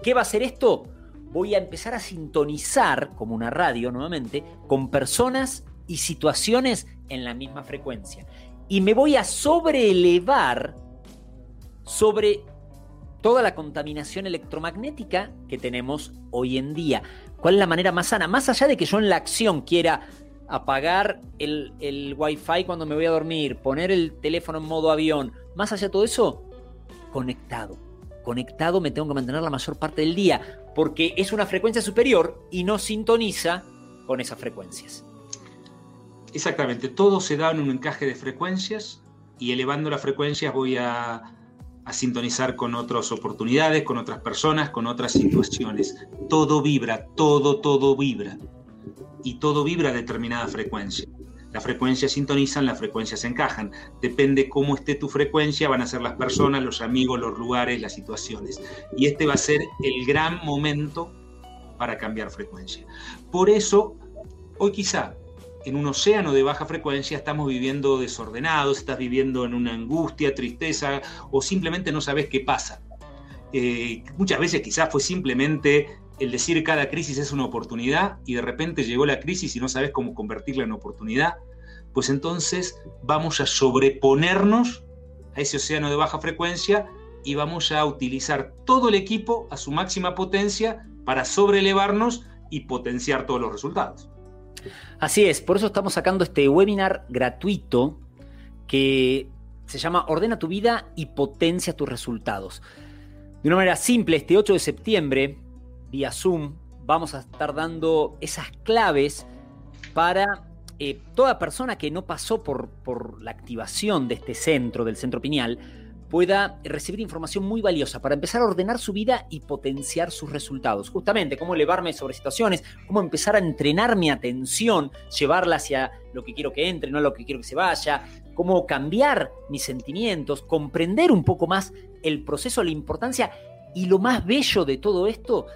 ¿Qué va a hacer esto? Voy a empezar a sintonizar, como una radio nuevamente, con personas y situaciones en la misma frecuencia. Y me voy a sobreelevar sobre toda la contaminación electromagnética que tenemos hoy en día. ¿Cuál es la manera más sana? Más allá de que yo en la acción quiera apagar el, el wifi cuando me voy a dormir, poner el teléfono en modo avión, más allá de todo eso, conectado. Conectado me tengo que mantener la mayor parte del día, porque es una frecuencia superior y no sintoniza con esas frecuencias. Exactamente, todo se da en un encaje de frecuencias y elevando las frecuencias voy a, a sintonizar con otras oportunidades, con otras personas, con otras situaciones. Todo vibra, todo, todo vibra y todo vibra a determinada frecuencia. Las frecuencias sintonizan, las frecuencias encajan. Depende cómo esté tu frecuencia, van a ser las personas, los amigos, los lugares, las situaciones. Y este va a ser el gran momento para cambiar frecuencia. Por eso, hoy quizá en un océano de baja frecuencia estamos viviendo desordenados, estás viviendo en una angustia, tristeza o simplemente no sabes qué pasa. Eh, muchas veces quizás fue simplemente el decir cada crisis es una oportunidad y de repente llegó la crisis y no sabes cómo convertirla en oportunidad, pues entonces vamos a sobreponernos a ese océano de baja frecuencia y vamos a utilizar todo el equipo a su máxima potencia para sobrelevarnos y potenciar todos los resultados. Así es, por eso estamos sacando este webinar gratuito que se llama Ordena tu vida y potencia tus resultados. De una manera simple, este 8 de septiembre, vía Zoom, vamos a estar dando esas claves para eh, toda persona que no pasó por, por la activación de este centro, del centro pineal, pueda recibir información muy valiosa para empezar a ordenar su vida y potenciar sus resultados. Justamente, cómo elevarme sobre situaciones, cómo empezar a entrenar mi atención, llevarla hacia lo que quiero que entre, no lo que quiero que se vaya, cómo cambiar mis sentimientos, comprender un poco más el proceso, la importancia y lo más bello de todo esto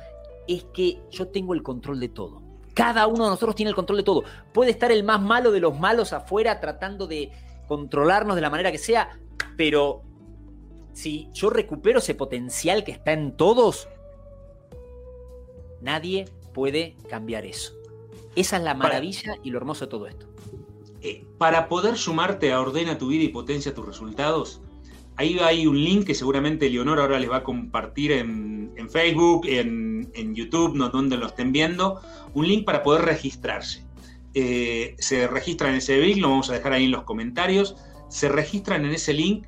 es que yo tengo el control de todo. Cada uno de nosotros tiene el control de todo. Puede estar el más malo de los malos afuera tratando de controlarnos de la manera que sea, pero si yo recupero ese potencial que está en todos, nadie puede cambiar eso. Esa es la maravilla y lo hermoso de todo esto. Eh, para poder sumarte a Ordena tu vida y potencia tus resultados, ahí hay un link que seguramente Leonor ahora les va a compartir en, Facebook, en, YouTube, no donde lo estén viendo, un link para poder registrarse. Eh, se registran en ese link, lo vamos a dejar ahí en los comentarios, se registran en ese link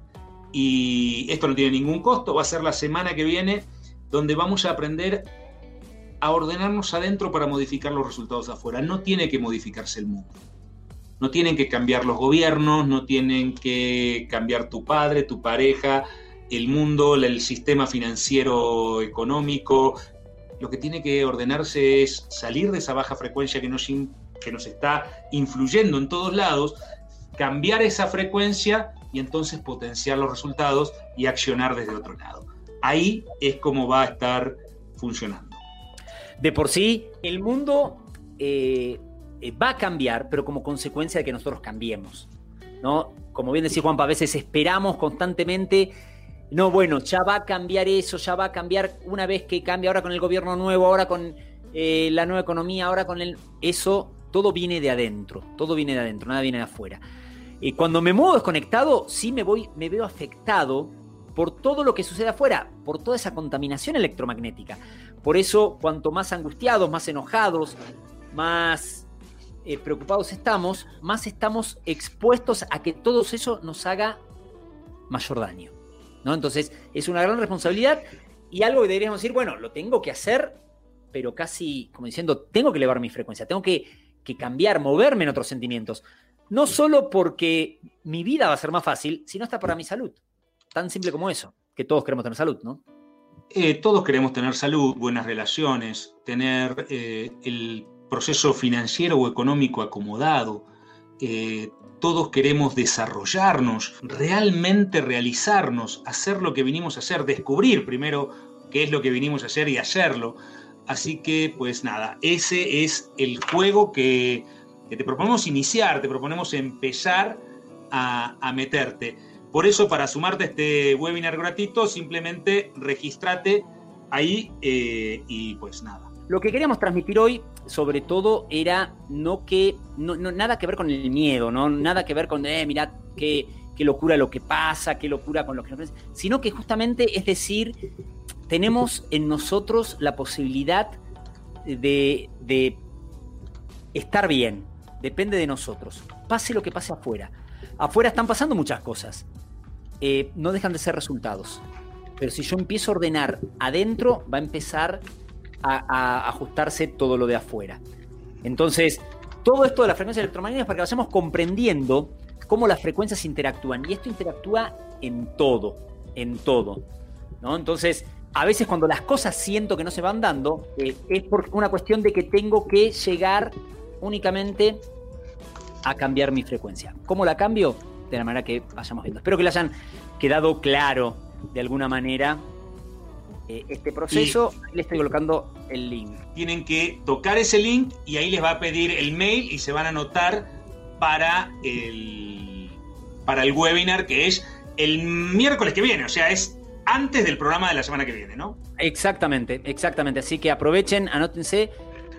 y esto no tiene ningún costo, va a ser la semana que viene donde vamos a aprender a ordenarnos adentro para modificar los resultados afuera. No tiene que modificarse el mundo. No tienen que cambiar los gobiernos, no tienen que cambiar tu padre, tu pareja, el mundo, el sistema financiero económico. Lo que tiene que ordenarse es salir de esa baja frecuencia que nos, que nos está influyendo en todos lados, cambiar esa frecuencia y entonces potenciar los resultados y accionar desde otro lado. Ahí es como va a estar funcionando. De por sí, el mundo eh, eh, va a cambiar, pero como consecuencia de que nosotros cambiemos. ¿no? Como bien decía Juanpa, a veces esperamos constantemente, no, bueno, ya va a cambiar eso, ya va a cambiar una vez que cambia, ahora con el gobierno nuevo, ahora con eh, la nueva economía, ahora con el... Eso, todo viene de adentro, todo viene de adentro, nada viene de afuera. Y cuando me muevo desconectado, sí me voy, me veo afectado por todo lo que sucede afuera, por toda esa contaminación electromagnética. Por eso, cuanto más angustiados, más enojados, más eh, preocupados estamos, más estamos expuestos a que todo eso nos haga mayor daño. ¿no? Entonces, es una gran responsabilidad y algo que deberíamos decir, bueno, lo tengo que hacer, pero casi como diciendo, tengo que elevar mi frecuencia, tengo que, que cambiar, moverme en otros sentimientos. No solo porque mi vida va a ser más fácil, sino hasta para mi salud. Tan simple como eso, que todos queremos tener salud, ¿no? Eh, todos queremos tener salud, buenas relaciones, tener eh, el proceso financiero o económico acomodado. Eh, todos queremos desarrollarnos, realmente realizarnos, hacer lo que vinimos a hacer, descubrir primero qué es lo que vinimos a hacer y hacerlo. Así que, pues nada, ese es el juego que te proponemos iniciar, te proponemos empezar a, meterte. Por eso, para sumarte a este webinar gratuito, simplemente registrate ahí eh, y pues nada. Lo que queríamos transmitir hoy, sobre todo, era no que, no, nada que ver con el miedo, ¿no? Nada que ver con, eh, mirad qué, qué locura lo que pasa, qué locura con lo que nos sino que justamente es decir, tenemos en nosotros la posibilidad de, de estar bien, depende de nosotros. Pase lo que pase afuera. Afuera están pasando muchas cosas. Eh, no dejan de ser resultados. Pero si yo empiezo a ordenar adentro, va a empezar a, ajustarse todo lo de afuera. Entonces, todo esto de la frecuencia electromagnética es para que vayamos comprendiendo cómo las frecuencias interactúan. Y esto interactúa en todo, en todo. ¿no? Entonces, a veces cuando las cosas siento que no se van dando, eh, es por una cuestión de que tengo que llegar únicamente a cambiar mi frecuencia. ¿Cómo la cambio? De la manera que vayamos viendo. Espero que le hayan quedado claro de alguna manera eh, este proceso. Ahí le estoy colocando el link. Tienen que tocar ese link y ahí les va a pedir el mail y se van a anotar para el, para el webinar que es el miércoles que viene. O sea, es antes del programa de la semana que viene, ¿no? Exactamente, exactamente. Así que aprovechen, anótense.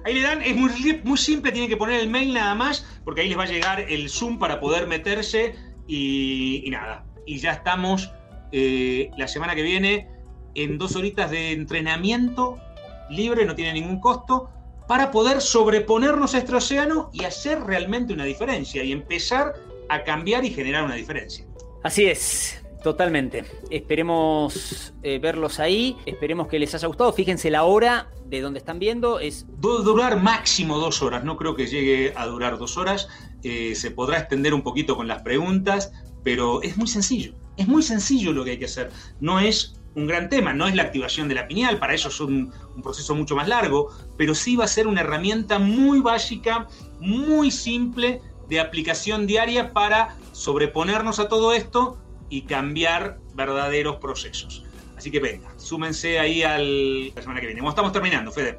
Ahí le dan, es muy, muy simple, tienen que poner el mail nada más, porque ahí les va a llegar el Zoom para poder meterse y, nada. Y ya estamos eh, la semana que viene en dos horitas de entrenamiento libre, no tiene ningún costo, para poder sobreponernos a este océano y hacer realmente una diferencia y empezar a cambiar y generar una diferencia. Así es, totalmente. Esperemos eh, verlos ahí, esperemos que les haya gustado. Fíjense la hora de donde están viendo. Es... durar máximo dos horas, no creo que llegue a durar dos horas. Eh, se podrá extender un poquito con las preguntas, pero es muy sencillo. Es muy sencillo lo que hay que hacer. No es un gran tema, no es la activación de la pineal, para eso es un, un, proceso mucho más largo, pero sí va a ser una herramienta muy básica, muy simple de aplicación diaria para sobreponernos a todo esto y cambiar verdaderos procesos. Así que venga, súmense ahí al la semana que viene. Estamos terminando, Fede.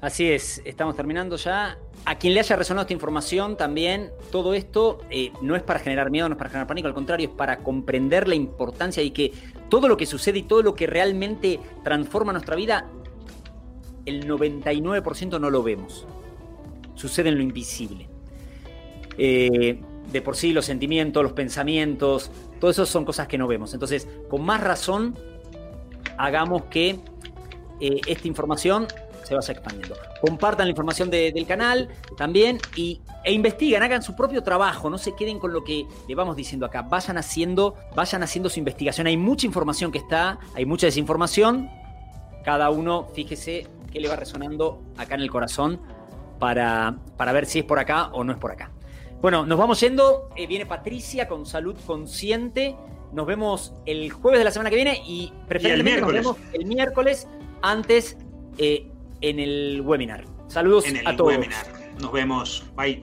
Así es, estamos terminando ya. A quien le haya resonado esta información también, todo esto eh, no es para generar miedo, no es para generar pánico, al contrario, es para comprender la importancia y que todo lo que sucede y todo lo que realmente transforma nuestra vida, el 99% no lo vemos. Sucede en lo invisible. Eh, de por sí los sentimientos, los pensamientos, todo eso son cosas que no vemos. Entonces, con más razón, hagamos que eh, esta información se vaya expandiendo. Compartan la información del canal también y, e investiguen, hagan su propio trabajo, no se queden con lo que le vamos diciendo acá. Vayan haciendo, vayan haciendo su investigación. Hay mucha información que está, hay mucha desinformación. Cada uno, fíjese qué le va resonando acá en el corazón para, para ver si es por acá o no es por acá. Bueno, nos vamos yendo. Eh, viene Patricia con Salud Consciente. Nos vemos el jueves de la semana que viene y preferiblemente nos vemos el miércoles antes eh, en el webinar. Saludos en el a todos. Webinar. Nos vemos. Bye.